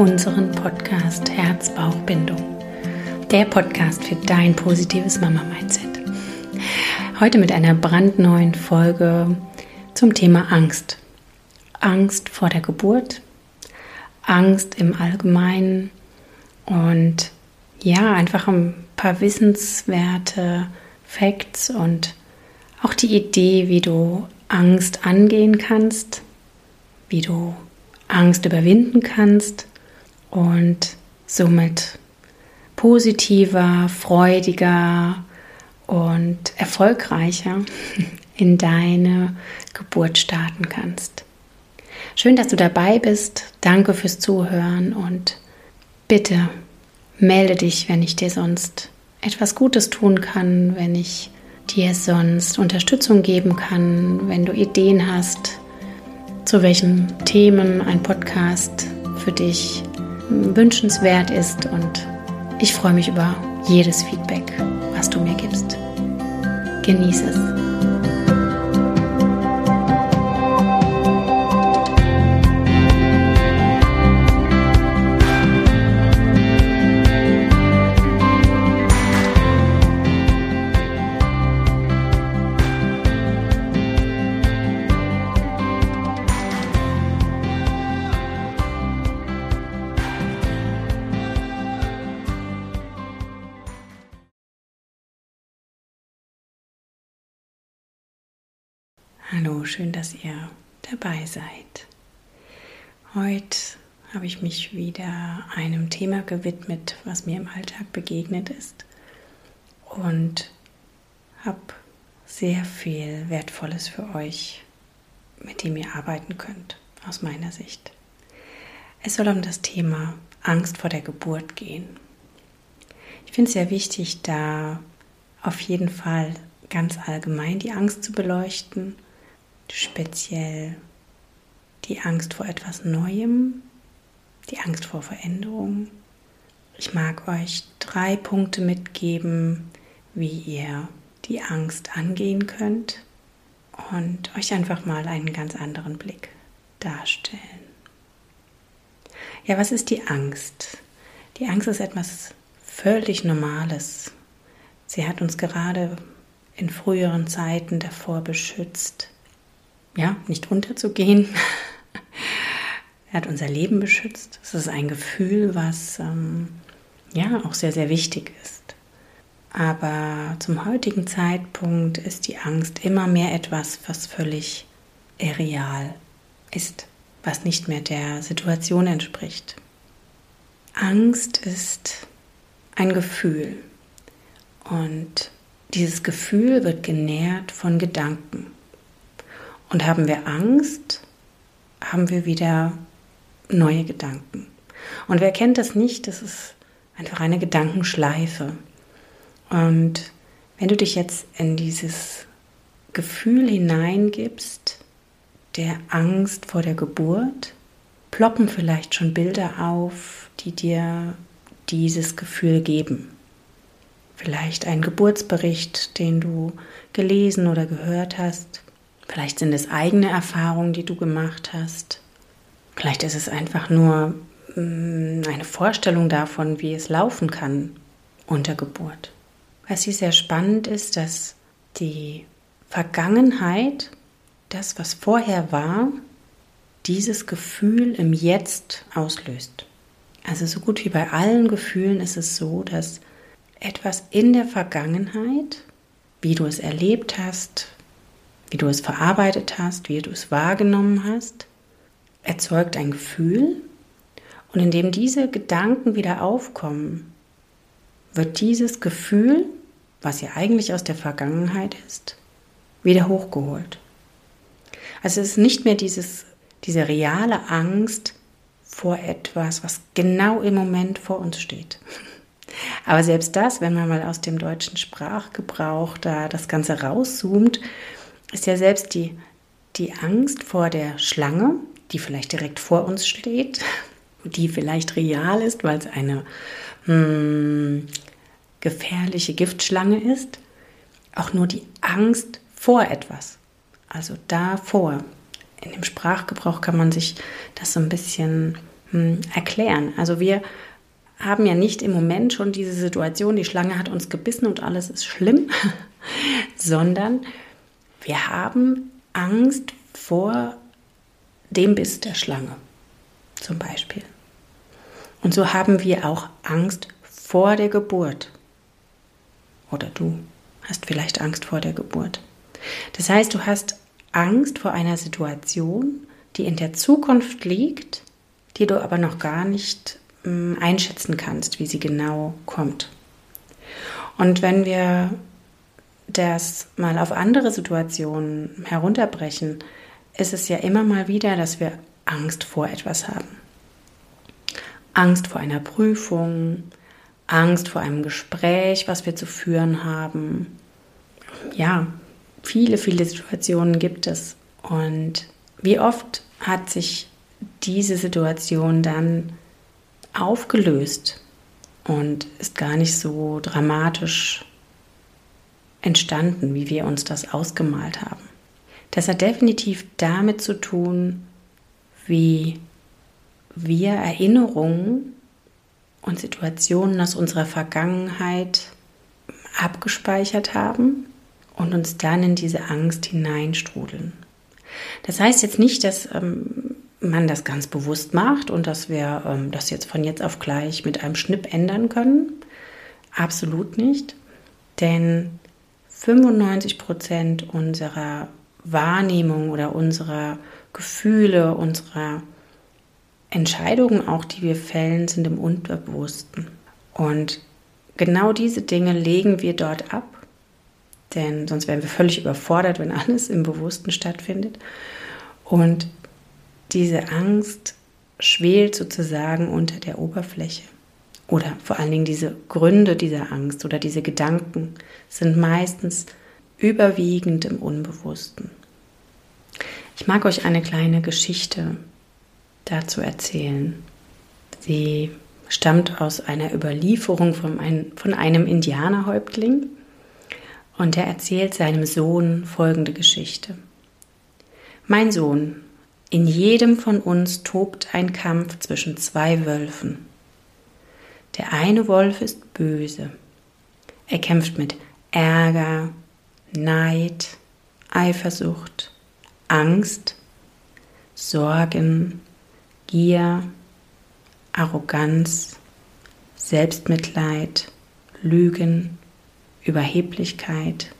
unseren Podcast Herz-Bauch-Bindung. Der Podcast für dein positives Mama-Mindset. Heute mit einer brandneuen Folge zum Thema Angst. Angst vor der Geburt, Angst im Allgemeinen und ja, einfach ein paar wissenswerte Facts und auch die Idee, wie du Angst angehen kannst, wie du Angst überwinden kannst und somit positiver, freudiger und erfolgreicher in deine Geburt starten kannst. Schön, dass du dabei bist. Danke fürs Zuhören und bitte melde dich, wenn ich dir sonst etwas Gutes tun kann, wenn ich dir sonst Unterstützung geben kann, wenn du Ideen hast, zu welchen Themen ein Podcast für dich wünschenswert ist. Und ich freue mich über jedes Feedback, was du mir gibst. Genieße es. Hallo, schön, dass ihr dabei seid. Heute habe ich mich wieder einem Thema gewidmet, was mir im Alltag begegnet ist und habe sehr viel Wertvolles für euch, mit dem ihr arbeiten könnt, aus meiner Sicht. Es soll um das Thema Angst vor der Geburt gehen. Ich finde es sehr wichtig, da auf jeden Fall ganz allgemein die Angst zu beleuchten speziell die Angst vor etwas Neuem, die Angst vor Veränderung. Ich mag euch drei Punkte mitgeben, wie ihr die Angst angehen könnt und euch einfach mal einen ganz anderen Blick darstellen. Ja, was ist die Angst? Die Angst ist etwas völlig Normales. Sie hat uns gerade in früheren Zeiten davor beschützt, ja, nicht unterzugehen. er hat unser Leben beschützt. Es ist ein Gefühl, was ähm, ja auch sehr, sehr wichtig ist. Aber zum heutigen Zeitpunkt ist die Angst immer mehr etwas, was völlig irreal ist, was nicht mehr der Situation entspricht. Angst ist ein Gefühl und dieses Gefühl wird genährt von Gedanken. Und haben wir Angst, haben wir wieder neue Gedanken. Und wer kennt das nicht? Das ist einfach eine Gedankenschleife. Und wenn du dich jetzt in dieses Gefühl hineingibst, der Angst vor der Geburt, ploppen vielleicht schon Bilder auf, die dir dieses Gefühl geben. Vielleicht ein Geburtsbericht, den du gelesen oder gehört hast. Vielleicht sind es eigene Erfahrungen, die du gemacht hast. Vielleicht ist es einfach nur mm, eine Vorstellung davon, wie es laufen kann unter Geburt. Was hier sehr spannend ist, dass die Vergangenheit, das, was vorher war, dieses Gefühl im Jetzt auslöst. Also so gut wie bei allen Gefühlen ist es so, dass etwas in der Vergangenheit, wie du es erlebt hast, wie du es verarbeitet hast, wie du es wahrgenommen hast, erzeugt ein Gefühl. Und indem diese Gedanken wieder aufkommen, wird dieses Gefühl, was ja eigentlich aus der Vergangenheit ist, wieder hochgeholt. Also es ist nicht mehr dieses, diese reale Angst vor etwas, was genau im Moment vor uns steht. Aber selbst das, wenn man mal aus dem deutschen Sprachgebrauch da das Ganze rauszoomt, ist ja selbst die, die Angst vor der Schlange, die vielleicht direkt vor uns steht, die vielleicht real ist, weil es eine hm, gefährliche Giftschlange ist, auch nur die Angst vor etwas, also davor, in dem Sprachgebrauch kann man sich das so ein bisschen hm, erklären. Also wir haben ja nicht im Moment schon diese Situation, die Schlange hat uns gebissen und alles ist schlimm, sondern wir haben Angst vor dem Biss der Schlange zum Beispiel. Und so haben wir auch Angst vor der Geburt. Oder du hast vielleicht Angst vor der Geburt. Das heißt, du hast Angst vor einer Situation, die in der Zukunft liegt, die du aber noch gar nicht äh, einschätzen kannst, wie sie genau kommt. Und wenn wir das mal auf andere Situationen herunterbrechen, ist es ja immer mal wieder, dass wir Angst vor etwas haben. Angst vor einer Prüfung, Angst vor einem Gespräch, was wir zu führen haben. Ja, viele, viele Situationen gibt es. Und wie oft hat sich diese Situation dann aufgelöst und ist gar nicht so dramatisch entstanden, wie wir uns das ausgemalt haben. Das hat definitiv damit zu tun, wie wir Erinnerungen und Situationen aus unserer Vergangenheit abgespeichert haben und uns dann in diese Angst hineinstrudeln. Das heißt jetzt nicht, dass ähm, man das ganz bewusst macht und dass wir ähm, das jetzt von jetzt auf gleich mit einem Schnipp ändern können. Absolut nicht. Denn 95 Prozent unserer Wahrnehmung oder unserer Gefühle, unserer Entscheidungen auch, die wir fällen, sind im Unterbewussten. Und genau diese Dinge legen wir dort ab, denn sonst wären wir völlig überfordert, wenn alles im Bewussten stattfindet. Und diese Angst schwelt sozusagen unter der Oberfläche. Oder vor allen Dingen diese Gründe dieser Angst oder diese Gedanken sind meistens überwiegend im Unbewussten. Ich mag euch eine kleine Geschichte dazu erzählen. Sie stammt aus einer Überlieferung von, ein, von einem Indianerhäuptling und er erzählt seinem Sohn folgende Geschichte. Mein Sohn, in jedem von uns tobt ein Kampf zwischen zwei Wölfen. Der eine Wolf ist böse. Er kämpft mit Ärger, Neid, Eifersucht, Angst, Sorgen, Gier, Arroganz, Selbstmitleid, Lügen, Überheblichkeit,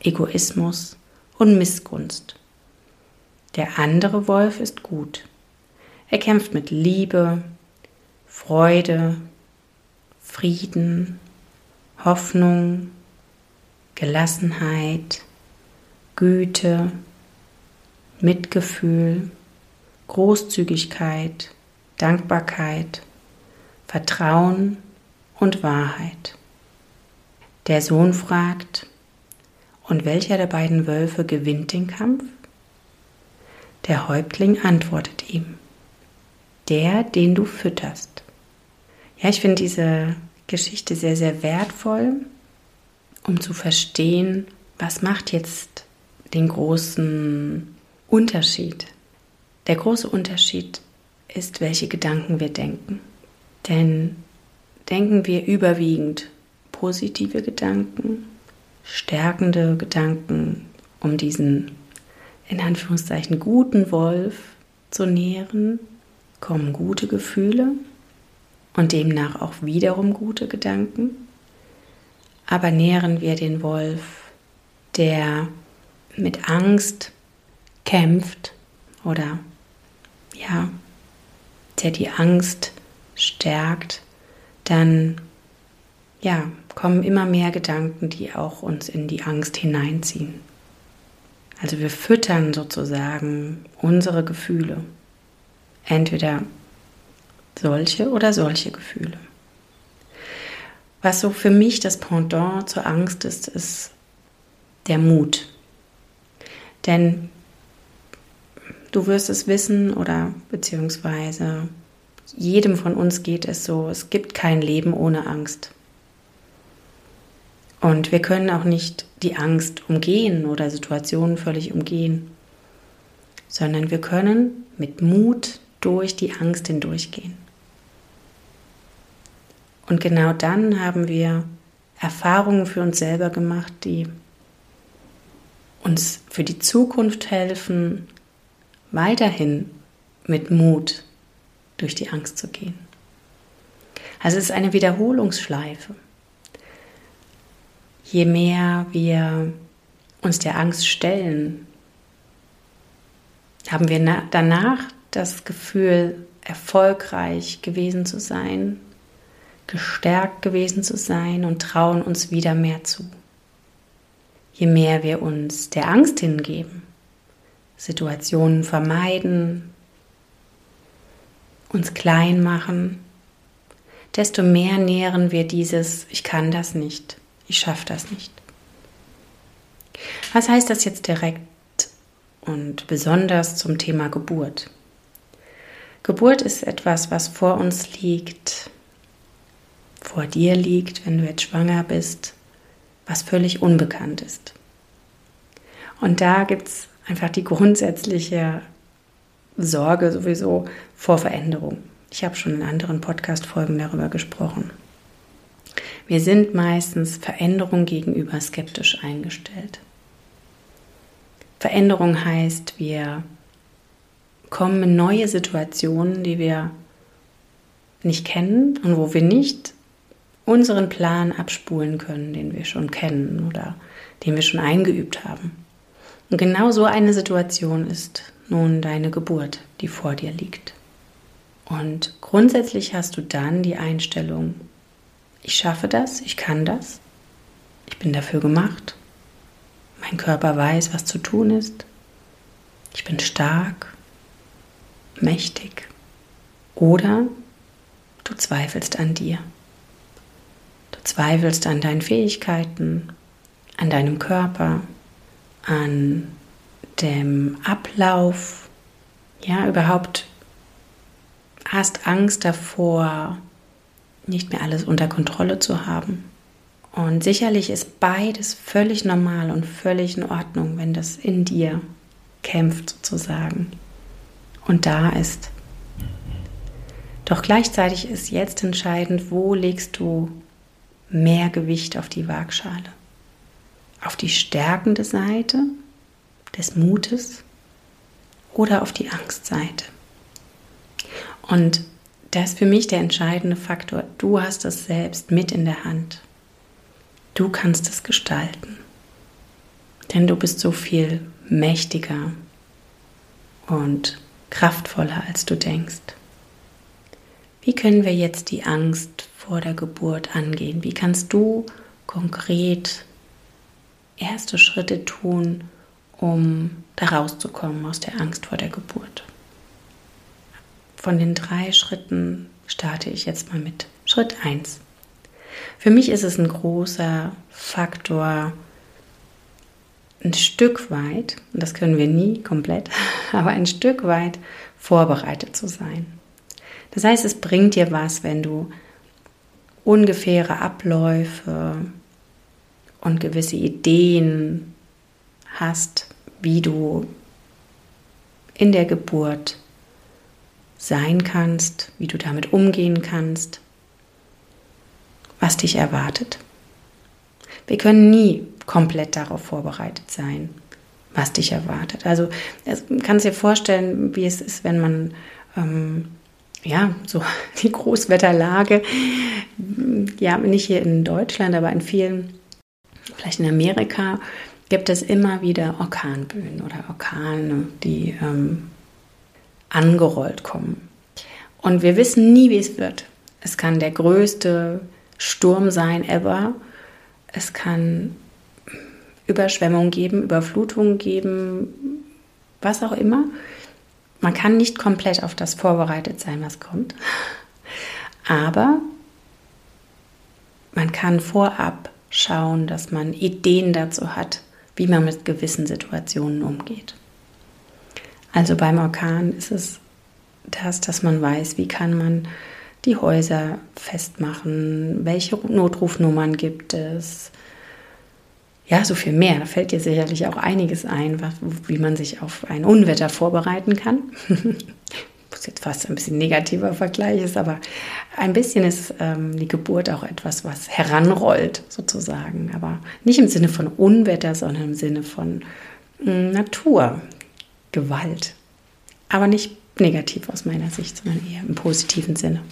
Egoismus und Missgunst. Der andere Wolf ist gut. Er kämpft mit Liebe, Freude, Frieden, Hoffnung, Gelassenheit, Güte, Mitgefühl, Großzügigkeit, Dankbarkeit, Vertrauen und Wahrheit. Der Sohn fragt, und welcher der beiden Wölfe gewinnt den Kampf? Der Häuptling antwortet ihm, der, den du fütterst. Ja, ich finde diese Geschichte sehr, sehr wertvoll, um zu verstehen, was macht jetzt den großen Unterschied. Der große Unterschied ist, welche Gedanken wir denken. Denn denken wir überwiegend positive Gedanken, stärkende Gedanken, um diesen in Anführungszeichen guten Wolf zu nähren, kommen gute Gefühle und demnach auch wiederum gute Gedanken. Aber nähren wir den Wolf, der mit Angst kämpft oder ja, der die Angst stärkt, dann ja, kommen immer mehr Gedanken, die auch uns in die Angst hineinziehen. Also wir füttern sozusagen unsere Gefühle. Entweder solche oder solche Gefühle. Was so für mich das Pendant zur Angst ist, ist der Mut. Denn du wirst es wissen oder beziehungsweise jedem von uns geht es so, es gibt kein Leben ohne Angst. Und wir können auch nicht die Angst umgehen oder Situationen völlig umgehen. sondern wir können mit Mut durch die Angst hindurchgehen. Und genau dann haben wir Erfahrungen für uns selber gemacht, die uns für die Zukunft helfen, weiterhin mit Mut durch die Angst zu gehen. Also es ist eine Wiederholungsschleife. Je mehr wir uns der Angst stellen, haben wir danach das Gefühl, erfolgreich gewesen zu sein, gestärkt gewesen zu sein und trauen uns wieder mehr zu. Je mehr wir uns der Angst hingeben, Situationen vermeiden, uns klein machen, desto mehr nähren wir dieses Ich kann das nicht, ich schaffe das nicht. Was heißt das jetzt direkt und besonders zum Thema Geburt? Geburt ist etwas, was vor uns liegt, vor dir liegt, wenn du jetzt schwanger bist, was völlig unbekannt ist. Und da gibt es einfach die grundsätzliche Sorge sowieso vor Veränderung. Ich habe schon in anderen Podcast-Folgen darüber gesprochen. Wir sind meistens Veränderung gegenüber skeptisch eingestellt. Veränderung heißt, wir kommen in neue Situationen, die wir nicht kennen und wo wir nicht unseren Plan abspulen können, den wir schon kennen oder den wir schon eingeübt haben. Und genau so eine Situation ist nun deine Geburt, die vor dir liegt. Und grundsätzlich hast du dann die Einstellung, ich schaffe das, ich kann das, ich bin dafür gemacht, mein Körper weiß, was zu tun ist, ich bin stark, mächtig. Oder du zweifelst an dir. Zweifelst an deinen Fähigkeiten, an deinem Körper, an dem Ablauf, ja, überhaupt hast Angst davor, nicht mehr alles unter Kontrolle zu haben. Und sicherlich ist beides völlig normal und völlig in Ordnung, wenn das in dir kämpft sozusagen und da ist. Doch gleichzeitig ist jetzt entscheidend, wo legst du mehr Gewicht auf die Waagschale? Auf die stärkende Seite des Mutes oder auf die Angstseite? Und das ist für mich der entscheidende Faktor. Du hast es selbst mit in der Hand. Du kannst es gestalten. Denn du bist so viel mächtiger und kraftvoller, als du denkst. Wie können wir jetzt die Angst vor der Geburt angehen? Wie kannst du konkret erste Schritte tun, um da rauszukommen aus der Angst vor der Geburt? Von den drei Schritten starte ich jetzt mal mit Schritt 1. Für mich ist es ein großer Faktor, ein Stück weit, und das können wir nie komplett, aber ein Stück weit vorbereitet zu sein. Das heißt, es bringt dir was, wenn du ungefähre Abläufe und gewisse Ideen hast, wie du in der Geburt sein kannst, wie du damit umgehen kannst, was dich erwartet. Wir können nie komplett darauf vorbereitet sein, was dich erwartet. Also kannst dir vorstellen, wie es ist, wenn man ähm, ja so die Großwetterlage, ja nicht hier in Deutschland, aber in vielen, vielleicht in Amerika, gibt es immer wieder Orkanböen oder Orkane, die ähm, angerollt kommen. Und wir wissen nie, wie es wird. Es kann der größte Sturm sein ever. Es kann Überschwemmung geben, Überflutung geben, was auch immer. Man kann nicht komplett auf das vorbereitet sein, was kommt. Aber man kann vorab schauen, dass man Ideen dazu hat, wie man mit gewissen Situationen umgeht. Also beim Orkan ist es das, dass man weiß, wie kann man die Häuser festmachen, welche Notrufnummern gibt es, ja, so viel mehr. Da fällt dir sicherlich auch einiges ein, was, wie man sich auf ein Unwetter vorbereiten kann. Was jetzt fast ein bisschen negativer Vergleich ist, aber ein bisschen ist ähm, die Geburt auch etwas, was heranrollt, sozusagen. Aber nicht im Sinne von Unwetter, sondern im Sinne von mh, hm, Natur, Gewalt. Aber nicht negativ aus meiner Sicht, sondern eher im positiven Sinne.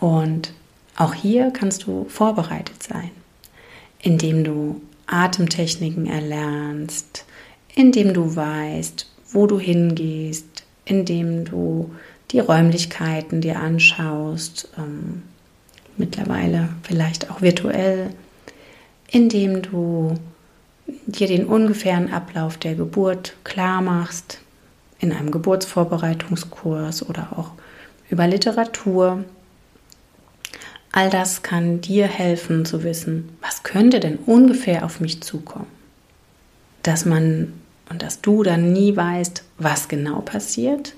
Und auch hier kannst du vorbereitet sein, indem du Atemtechniken erlernst, indem du weißt, wo du hingehst, indem du die Räumlichkeiten dir anschaust, ähm, mittlerweile vielleicht auch virtuell, indem du dir den ungefähren Ablauf der Geburt klar machst, in einem Geburtsvorbereitungskurs oder auch über Literatur. All das kann dir helfen zu wissen, was könnte denn ungefähr auf mich zukommen. Dass man und dass du dann nie weißt, was genau passiert,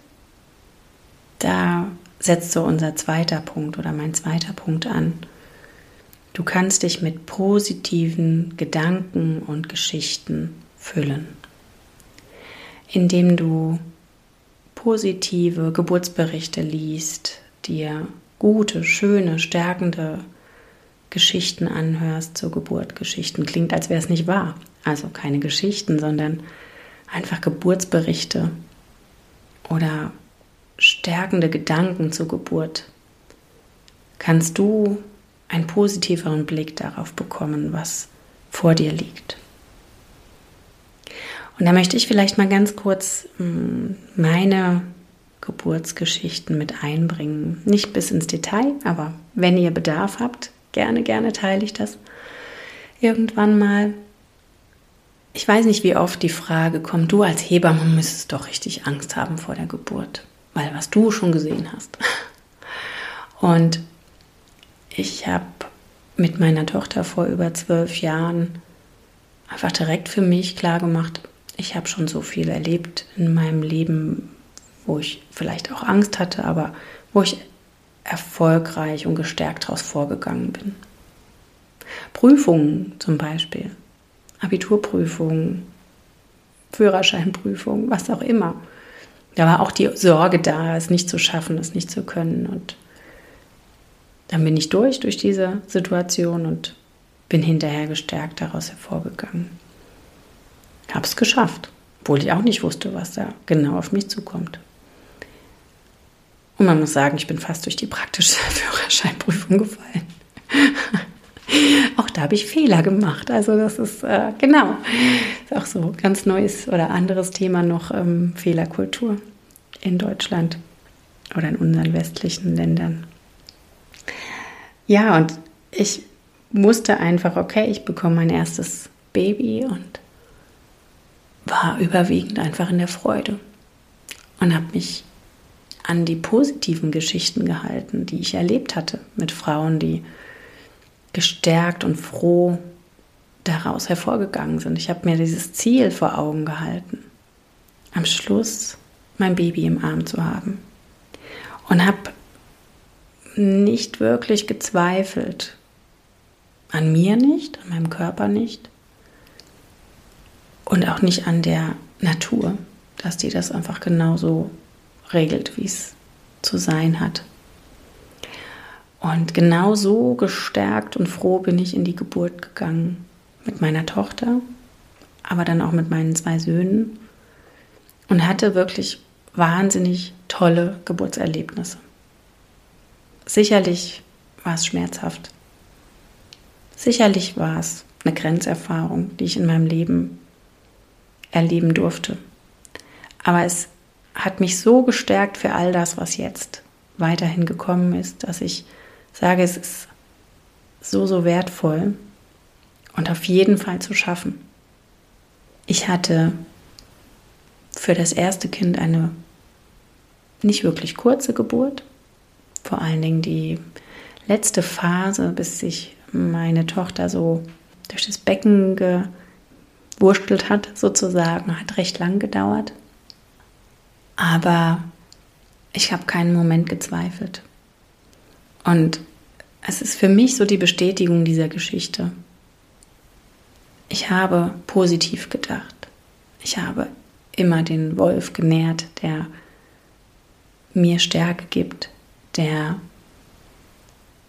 da setzt so unser zweiter Punkt oder mein zweiter Punkt an. Du kannst dich mit positiven Gedanken und Geschichten füllen, indem du positive Geburtsberichte liest, dir gute, schöne, stärkende Geschichten anhörst zur Geburt. Geschichten klingt, als wäre es nicht wahr. Also keine Geschichten, sondern einfach Geburtsberichte oder stärkende Gedanken zur Geburt. Kannst du einen positiveren Blick darauf bekommen, was vor dir liegt. Und da möchte ich vielleicht mal ganz kurz hm, meine Geburtsgeschichten mit einbringen. Nicht bis ins Detail, aber wenn ihr Bedarf habt, gerne, gerne teile ich das irgendwann mal. Ich weiß nicht, wie oft die Frage kommt, du als Hebamme müsstest doch richtig Angst haben vor der Geburt, weil was du schon gesehen hast. Und ich habe mit meiner Tochter vor über zwölf Jahren einfach direkt für mich klar gemacht, ich habe schon so viel erlebt in meinem Leben, wo ich vielleicht auch Angst hatte, aber wo ich erfolgreich und gestärkt daraus vorgegangen bin. Prüfungen zum Beispiel, Abiturprüfungen, Führerscheinprüfungen, was auch immer. Da war auch die Sorge da, es nicht zu schaffen, es nicht zu können. Und dann bin ich durch, durch diese Situation und bin hinterher gestärkt daraus hervorgegangen habe es geschafft, obwohl ich auch nicht wusste, was da genau auf mich zukommt. Und man muss sagen, ich bin fast durch die praktische Führerscheinprüfung gefallen. auch da habe ich Fehler gemacht. Also das ist äh, genau ist auch so ganz neues oder anderes Thema noch ähm, Fehlerkultur in Deutschland oder in unseren westlichen Ländern. Ja, und ich musste einfach, okay, ich bekomme mein erstes Baby und war überwiegend einfach in der Freude und habe mich an die positiven Geschichten gehalten, die ich erlebt hatte mit Frauen, die gestärkt und froh daraus hervorgegangen sind. Ich habe mir dieses Ziel vor Augen gehalten, am Schluss mein Baby im Arm zu haben und habe nicht wirklich gezweifelt, an mir nicht, an meinem Körper nicht, und auch nicht an der Natur, dass die das einfach genauso regelt, wie es zu sein hat. Und genau so gestärkt und froh bin ich in die Geburt gegangen mit meiner Tochter, aber dann auch mit meinen zwei Söhnen und hatte wirklich wahnsinnig tolle Geburtserlebnisse. Sicherlich war es schmerzhaft. Sicherlich war es eine Grenzerfahrung, die ich in meinem Leben erleben durfte. Aber es hat mich so gestärkt für all das, was jetzt weiterhin gekommen ist, dass ich sage, es ist so, so wertvoll und auf jeden Fall zu schaffen. Ich hatte für das erste Kind eine nicht wirklich kurze Geburt, vor allen Dingen die letzte Phase, bis sich meine Tochter so durch das Becken ge gewurstelt hat, sozusagen, hat recht lang gedauert. Aber ich habe keinen Moment gezweifelt. Und es ist für mich so die Bestätigung dieser Geschichte. Ich habe positiv gedacht. Ich habe immer den Wolf genährt, der mir Stärke gibt, der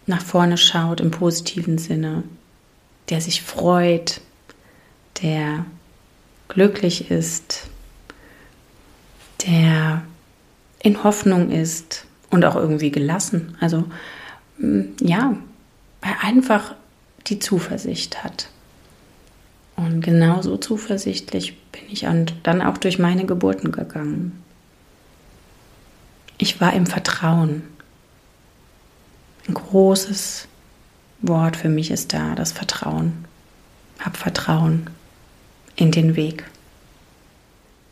nach vorne schaut im positiven Sinne, der sich freut, der glücklich ist, der in Hoffnung ist und auch irgendwie gelassen. Also mm, ja, einfach die Zuversicht hat. Und genauso zuversichtlich bin ich dann auch durch meine Geburten gegangen. Ich war im Vertrauen. Ein großes Wort für mich ist da, das Vertrauen. Hab Vertrauen in den Weg.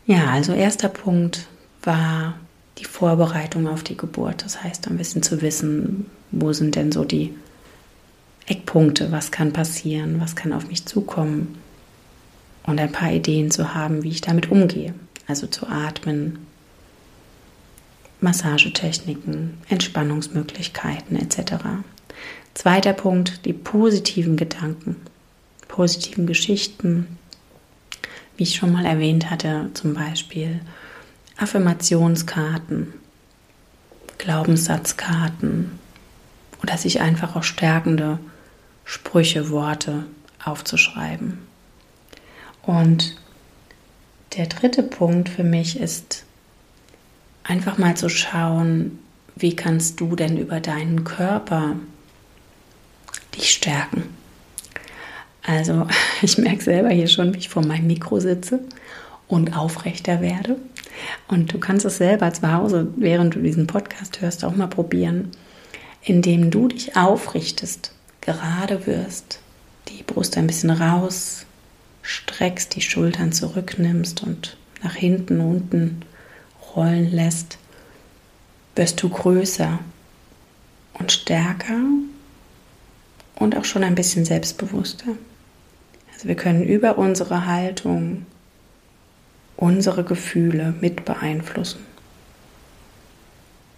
Ja, also erster Punkt war die Vorbereitung auf die Geburt. Das heißt, ein bisschen zu wissen, wo sind denn so die Eckpunkte, was kann passieren, was kann auf mich zukommen und ein paar Ideen zu haben, wie ich damit umgehe. Also zu atmen, Massagetechniken, Entspannungsmöglichkeiten etc. Zweiter Punkt, die positiven Gedanken, positiven Geschichten, wie ich schon mal erwähnt hatte, zum Beispiel Affirmationskarten, Glaubenssatzkarten oder sich einfach auch stärkende Sprüche, Worte aufzuschreiben. Und der dritte Punkt für mich ist einfach mal zu schauen, wie kannst du denn über deinen Körper dich stärken. Also ich merke selber hier schon, wie ich vor meinem Mikro sitze und aufrechter werde. Und du kannst es selber zu Hause, während du diesen Podcast hörst, auch mal probieren, indem du dich aufrichtest, gerade wirst, die Brust ein bisschen raus streckst, die Schultern zurücknimmst und nach hinten, unten rollen lässt, wirst du größer und stärker und auch schon ein bisschen selbstbewusster. Wir können über unsere Haltung unsere Gefühle mit beeinflussen.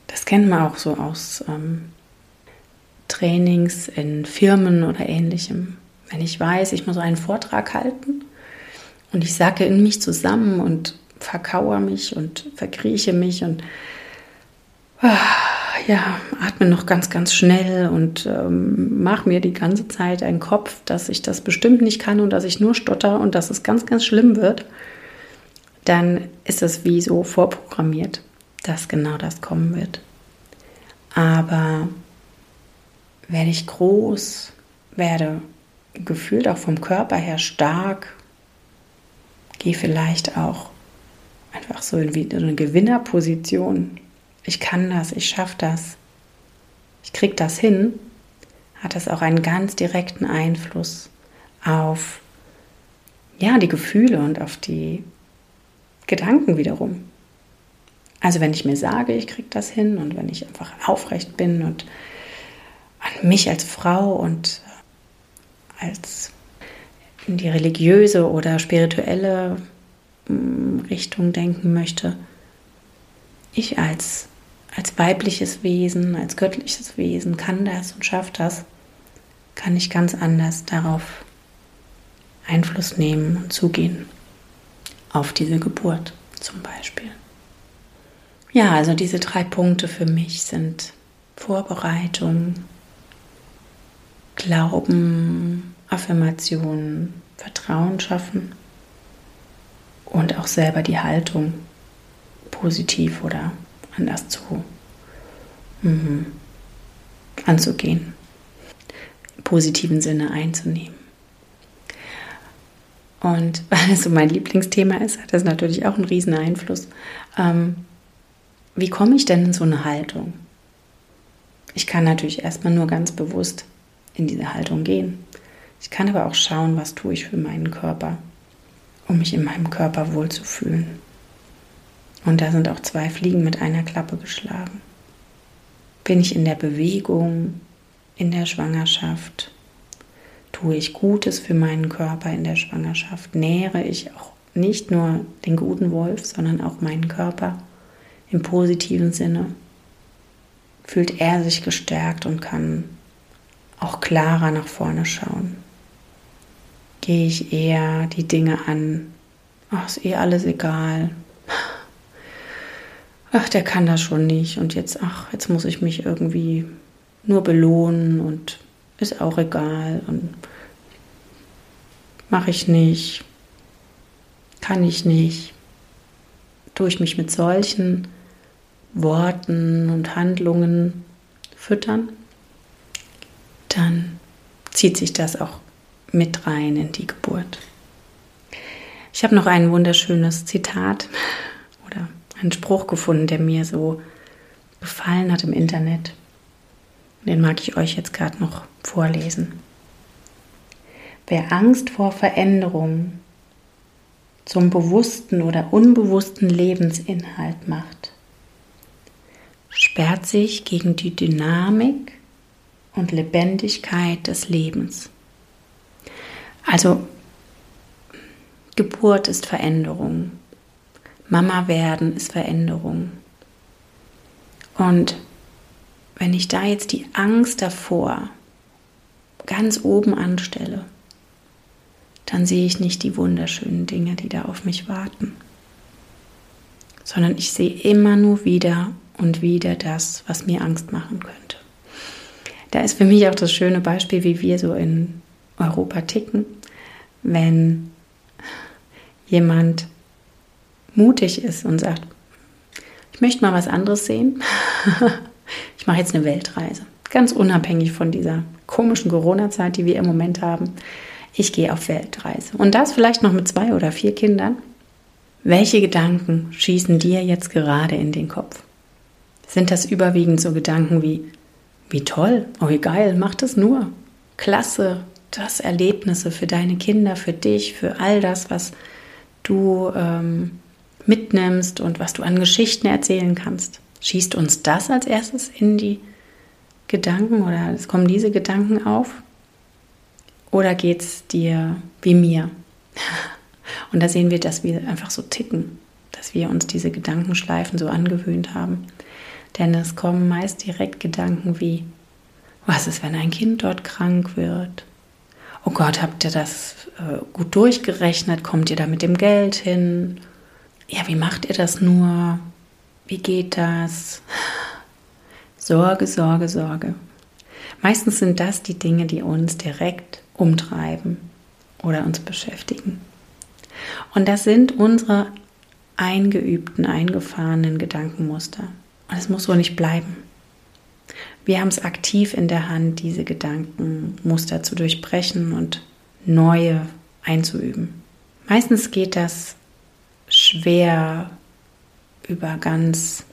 Das kennt man auch so aus ähm, Trainings in Firmen oder ähnlichem. Wenn ich weiß, ich muss einen Vortrag halten und ich sacke in mich zusammen und verkauere mich und verkrieche mich und ah, ja, atme noch ganz, ganz schnell und ähm, mache mir die ganze Zeit einen Kopf, dass ich das bestimmt nicht kann und dass ich nur stotter und dass es ganz, ganz schlimm wird, dann ist es wie so vorprogrammiert, dass genau das kommen wird. Aber werde ich groß, werde gefühlt auch vom Körper her stark, gehe vielleicht auch einfach so in eine Gewinnerposition. Ich kann das, ich schaffe das, ich kriege das hin, hat das auch einen ganz direkten Einfluss auf ja, die Gefühle und auf die Gedanken wiederum. Also wenn ich mir sage, ich kriege das hin und wenn ich einfach aufrecht bin und an mich als Frau und als in die religiöse oder spirituelle mm, Richtung denken möchte, ich als, als weibliches Wesen, als göttliches Wesen kann das und schafft das, kann ich ganz anders darauf Einfluss nehmen und zugehen auf diese Geburt zum Beispiel. Ja, also diese drei Punkte für mich sind Vorbereitung, Glauben, Affirmation, Vertrauen schaffen und auch selber die Haltung positiv oder anders zu mhm, anzugehen, im positiven Sinne einzunehmen. Und weil es so mein Lieblingsthema ist, hat das natürlich auch einen riesen Einfluss. Ähm, wie komme ich denn in so eine Haltung? Ich kann natürlich erstmal nur ganz bewusst in diese Haltung gehen. Ich kann aber auch schauen, was tue ich für meinen Körper, um mich in meinem Körper wohlzufühlen. Und da sind auch zwei Fliegen mit einer Klappe geschlagen. Bin ich in der Bewegung, in der Schwangerschaft? Tue ich Gutes für meinen Körper in der Schwangerschaft? Nähere ich auch nicht nur den guten Wolf, sondern auch meinen Körper im positiven Sinne? Fühlt er sich gestärkt und kann auch klarer nach vorne schauen? gehe ich eher die Dinge an. Ach, ist eh alles egal. Ach, der kann das schon nicht. Und jetzt, ach, jetzt muss ich mich irgendwie nur belohnen und ist auch egal. Und mache ich nicht. Kann ich nicht. Tue ich mich mit solchen Worten und Handlungen füttern, dann zieht sich das auch mit rein in die Geburt. Ich habe noch ein wunderschönes Zitat einen Spruch gefunden, der mir so gefallen hat im Internet. Den mag ich euch jetzt gerade noch vorlesen. Wer Angst vor Veränderung zum bewussten oder unbewussten Lebensinhalt macht, sperrt sich gegen die Dynamik und Lebendigkeit des Lebens. Also Geburt ist Veränderung. Mama werden ist Veränderung. Und wenn ich da jetzt die Angst davor ganz oben anstelle, dann sehe ich nicht die wunderschönen Dinge, die da auf mich warten, sondern ich sehe immer nur wieder und wieder das, was mir Angst machen könnte. Da ist für mich auch das schöne Beispiel, wie wir so in Europa ticken, wenn jemand mutig ist und sagt, ich möchte mal was anderes sehen. ich mache jetzt eine Weltreise, ganz unabhängig von dieser komischen Corona-Zeit, die wir im Moment haben. Ich gehe auf Weltreise. Und das vielleicht noch mit zwei oder vier Kindern. Welche Gedanken schießen dir jetzt gerade in den Kopf? Sind das überwiegend so Gedanken wie, wie toll, oh wie geil, mach das nur. Klasse, das Erlebnisse für deine Kinder, für dich, für all das, was du ähm, mitnimmst und was du an Geschichten erzählen kannst. Schießt uns das als erstes in die Gedanken oder es kommen diese Gedanken auf? Oder geht es dir wie mir? Und da sehen wir, dass wir einfach so ticken, dass wir uns diese Gedankenschleifen so angewöhnt haben. Denn es kommen meist direkt Gedanken wie, was ist, wenn ein Kind dort krank wird? Oh Gott, habt ihr das äh, gut durchgerechnet? Kommt ihr da mit dem Geld hin? Ja, wie macht ihr das nur? Wie geht das? Sorge, Sorge, Sorge. Meistens sind das die Dinge, die uns direkt umtreiben oder uns beschäftigen. Und das sind unsere eingeübten, eingefahrenen Gedankenmuster. Und es muss so nicht bleiben. Wir haben es aktiv in der Hand, diese Gedankenmuster zu durchbrechen und neue einzuüben. Meistens geht das schwer über ganz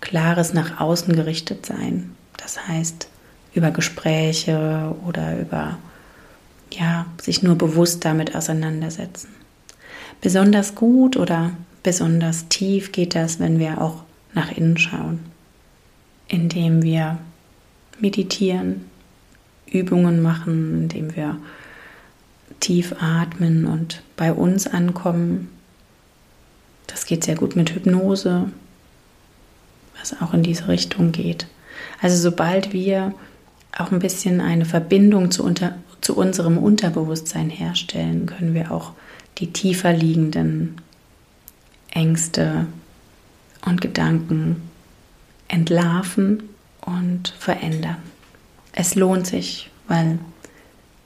klares nach außen gerichtet sein. Das heißt, über Gespräche oder über ja, sich nur bewusst damit auseinandersetzen. Besonders gut oder besonders tief geht das, wenn wir auch nach innen schauen, indem wir meditieren, Übungen machen, indem wir tief atmen und bei uns ankommen. Das geht sehr gut mit Hypnose, was auch in diese Richtung geht. Also sobald wir auch ein bisschen eine Verbindung zu, unter, zu unserem Unterbewusstsein herstellen, können wir auch die tiefer liegenden Ängste und Gedanken entlarven und verändern. Es lohnt sich, weil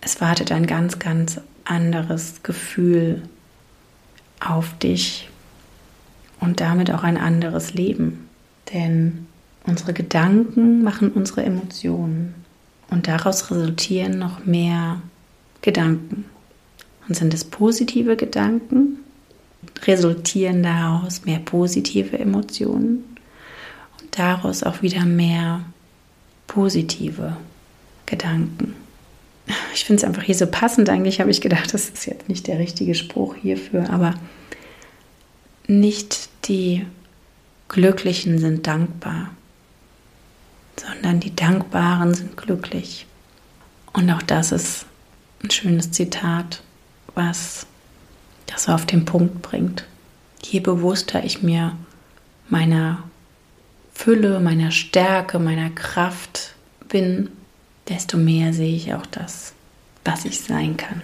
es wartet ein ganz, ganz anderes Gefühl auf dich und damit auch ein anderes Leben. Denn unsere Gedanken machen unsere Emotionen und daraus resultieren noch mehr Gedanken. Und sind es positive Gedanken, resultieren daraus mehr positive Emotionen und daraus auch wieder mehr positive Gedanken. Ich finde es einfach hier so passend. Eigentlich habe ich gedacht, das ist jetzt nicht der richtige Spruch hierfür, aber nicht die Glücklichen sind dankbar, sondern die Dankbaren sind glücklich. Und auch das ist ein schönes Zitat, was das auf den Punkt bringt. Je bewusster ich mir meiner Fülle, meiner Stärke, meiner Kraft bin, desto mehr sehe ich auch das, was ich sein kann.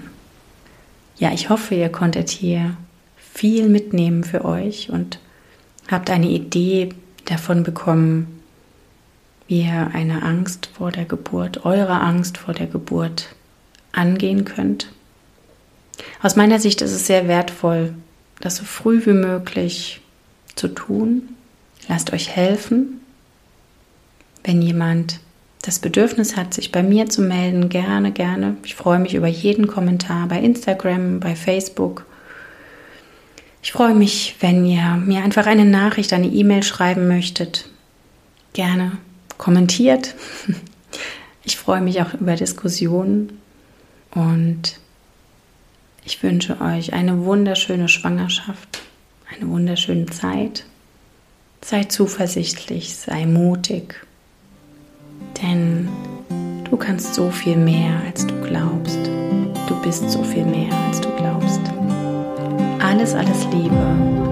ja, ich hoffe, ihr konntet hier viel mitnehmen für euch und habt eine Idee davon bekommen, wie ihr eine Angst vor der Geburt, eure Angst vor der Geburt angehen könnt. Aus meiner Sicht ist es sehr wertvoll, das so früh wie möglich zu tun. Lasst euch helfen. Wenn jemand das Bedürfnis hat, sich bei mir zu melden, gerne, gerne. Ich freue mich über jeden Kommentar bei Instagram, bei Facebook. Ich freue mich, wenn ihr mir einfach eine Nachricht, eine E-Mail schreiben möchtet. Gerne kommentiert. Ich freue mich auch über Diskussionen und ich wünsche euch eine wunderschöne Schwangerschaft, eine wunderschöne Zeit. Sei zuversichtlich, sei mutig, denn du kannst so viel mehr, als du glaubst. Du bist so viel mehr, als du. Alles, alles Liebe.